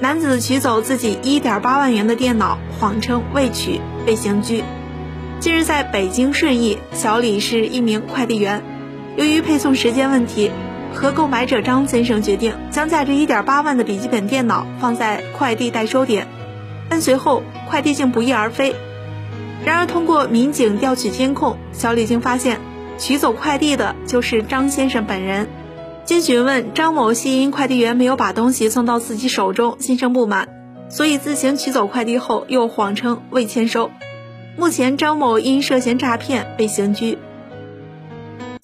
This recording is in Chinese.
男子取走自己1.8万元的电脑，谎称未取，被刑拘。近日，在北京顺义，小李是一名快递员，由于配送时间问题，和购买者张先生决定将价值1.8万的笔记本电脑放在快递代收点，但随后快递竟不翼而飞。然而，通过民警调取监控，小李竟发现取走快递的就是张先生本人。经询问，张某系因快递员没有把东西送到自己手中，心生不满，所以自行取走快递后又谎称未签收。目前，张某因涉嫌诈骗被刑拘。